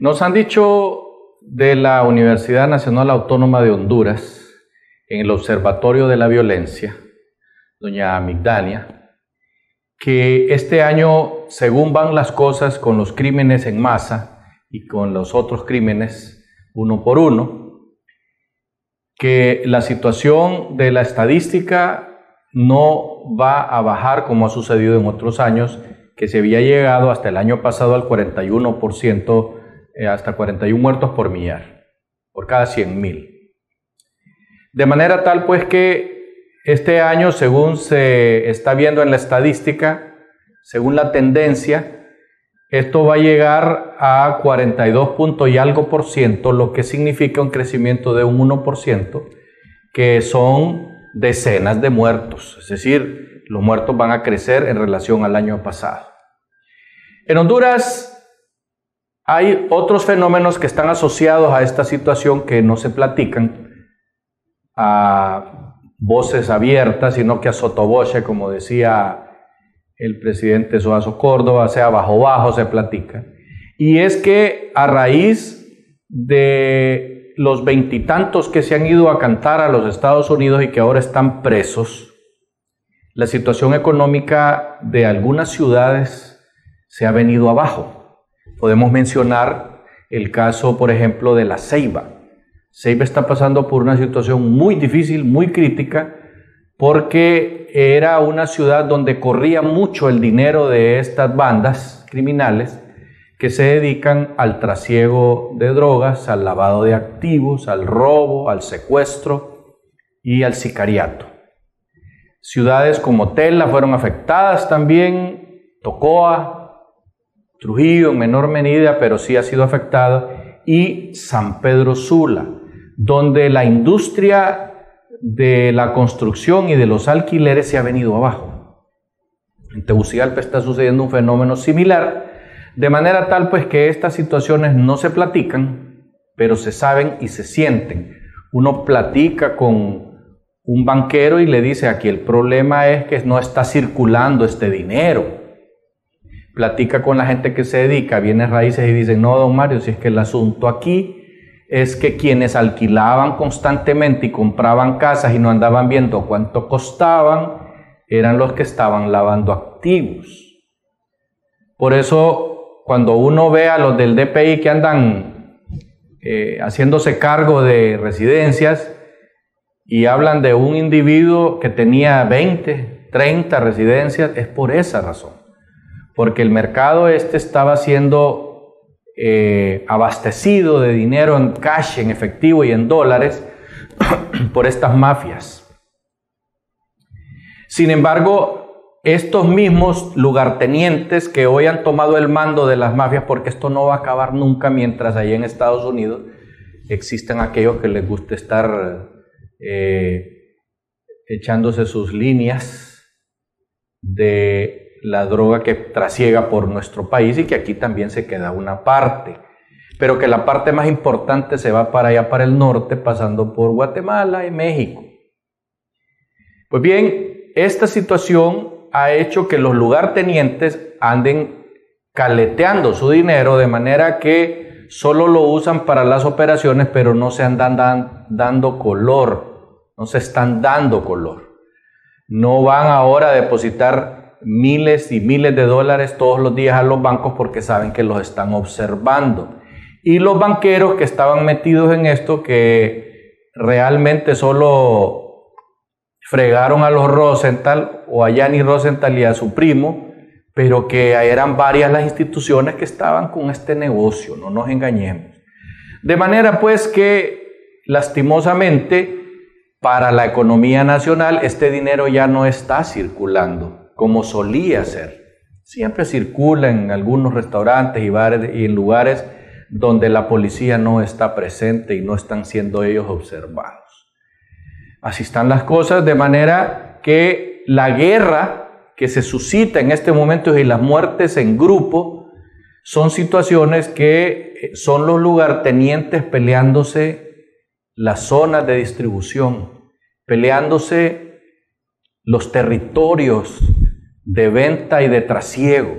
Nos han dicho de la Universidad Nacional Autónoma de Honduras, en el Observatorio de la Violencia, doña Migdania, que este año, según van las cosas con los crímenes en masa y con los otros crímenes uno por uno, que la situación de la estadística no va a bajar como ha sucedido en otros años, que se había llegado hasta el año pasado al 41% eh, hasta 41 muertos por millar, por cada 100 mil. De manera tal pues que este año, según se está viendo en la estadística, según la tendencia, esto va a llegar a 42 puntos y algo por ciento, lo que significa un crecimiento de un 1%, que son decenas de muertos. Es decir, los muertos van a crecer en relación al año pasado. En Honduras hay otros fenómenos que están asociados a esta situación que no se platican a voces abiertas, sino que a sotoboche, como decía el presidente Soazo Córdoba, sea bajo bajo se platica. Y es que a raíz de los veintitantos que se han ido a cantar a los Estados Unidos y que ahora están presos, la situación económica de algunas ciudades se ha venido abajo. Podemos mencionar el caso, por ejemplo, de la Ceiba. Ceiba está pasando por una situación muy difícil, muy crítica, porque era una ciudad donde corría mucho el dinero de estas bandas criminales que se dedican al trasiego de drogas, al lavado de activos, al robo, al secuestro y al sicariato. Ciudades como Tela fueron afectadas también, Tocoa, Trujillo en menor medida, pero sí ha sido afectado, y San Pedro Sula, donde la industria de la construcción y de los alquileres se ha venido abajo. En Tegucigalpa está sucediendo un fenómeno similar, de manera tal pues que estas situaciones no se platican, pero se saben y se sienten. Uno platica con un banquero y le dice, aquí el problema es que no está circulando este dinero platica con la gente que se dedica a bienes raíces y dicen, no, don Mario, si es que el asunto aquí es que quienes alquilaban constantemente y compraban casas y no andaban viendo cuánto costaban, eran los que estaban lavando activos. Por eso, cuando uno ve a los del DPI que andan eh, haciéndose cargo de residencias y hablan de un individuo que tenía 20, 30 residencias, es por esa razón porque el mercado este estaba siendo eh, abastecido de dinero en cash, en efectivo y en dólares por estas mafias. Sin embargo, estos mismos lugartenientes que hoy han tomado el mando de las mafias, porque esto no va a acabar nunca mientras allá en Estados Unidos existen aquellos que les gusta estar eh, echándose sus líneas de la droga que trasiega por nuestro país y que aquí también se queda una parte, pero que la parte más importante se va para allá, para el norte, pasando por Guatemala y México. Pues bien, esta situación ha hecho que los lugartenientes anden caleteando su dinero de manera que solo lo usan para las operaciones, pero no se andan dando color, no se están dando color. No van ahora a depositar miles y miles de dólares todos los días a los bancos porque saben que los están observando. Y los banqueros que estaban metidos en esto, que realmente solo fregaron a los Rosenthal o a Yanni Rosenthal y a su primo, pero que eran varias las instituciones que estaban con este negocio, no nos engañemos. De manera pues que lastimosamente para la economía nacional este dinero ya no está circulando como solía ser. Siempre circula en algunos restaurantes y bares y en lugares donde la policía no está presente y no están siendo ellos observados. Así están las cosas de manera que la guerra que se suscita en este momento y las muertes en grupo son situaciones que eh, son los lugartenientes peleándose las zonas de distribución, peleándose los territorios de venta y de trasiego.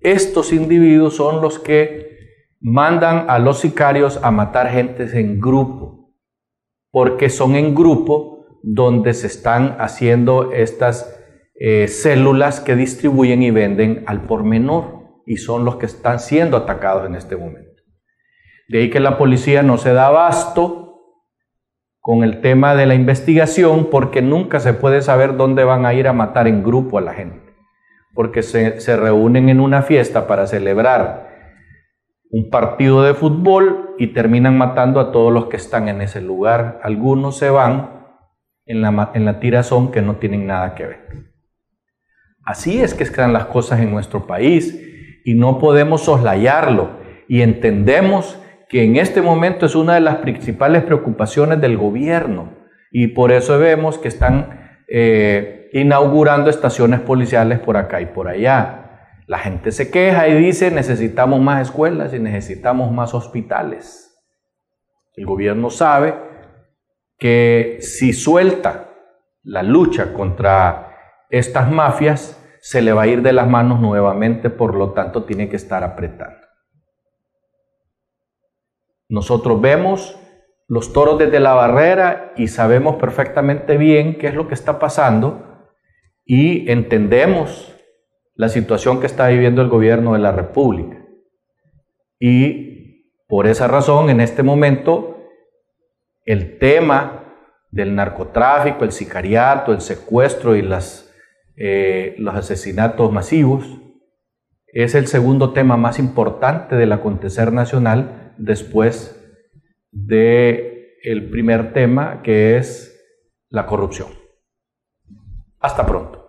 Estos individuos son los que mandan a los sicarios a matar gente en grupo, porque son en grupo donde se están haciendo estas eh, células que distribuyen y venden al por menor y son los que están siendo atacados en este momento. De ahí que la policía no se da abasto con el tema de la investigación porque nunca se puede saber dónde van a ir a matar en grupo a la gente. Porque se, reúnen en una fiesta para celebrar un partido de fútbol y terminan matando a todos los que están en ese lugar. Algunos se van en la, en la tirazón que no tienen nada que ver. Así es que están las cosas en nuestro país y no podemos soslayarlo y entendemos que en este momento es una de las principales preocupaciones del gobierno y por eso vemos que están eh, inaugurando estaciones policiales por acá y por allá. La gente se queja y dice necesitamos más escuelas y necesitamos más hospitales. El gobierno sabe que si suelta la lucha contra estas mafias, se le va a ir de las manos nuevamente, por lo tanto tiene que estar apretando. Nosotros vemos los toros desde la barrera y sabemos perfectamente bien qué es lo que está pasando y entendemos la situación que está viviendo el gobierno de la República. Y por esa razón, en este momento, el tema del narcotráfico, el sicariato, el secuestro y eh, los asesinatos masivos es el segundo tema más importante del acontecer nacional después de el primer tema que es la corrupción. Hasta pronto.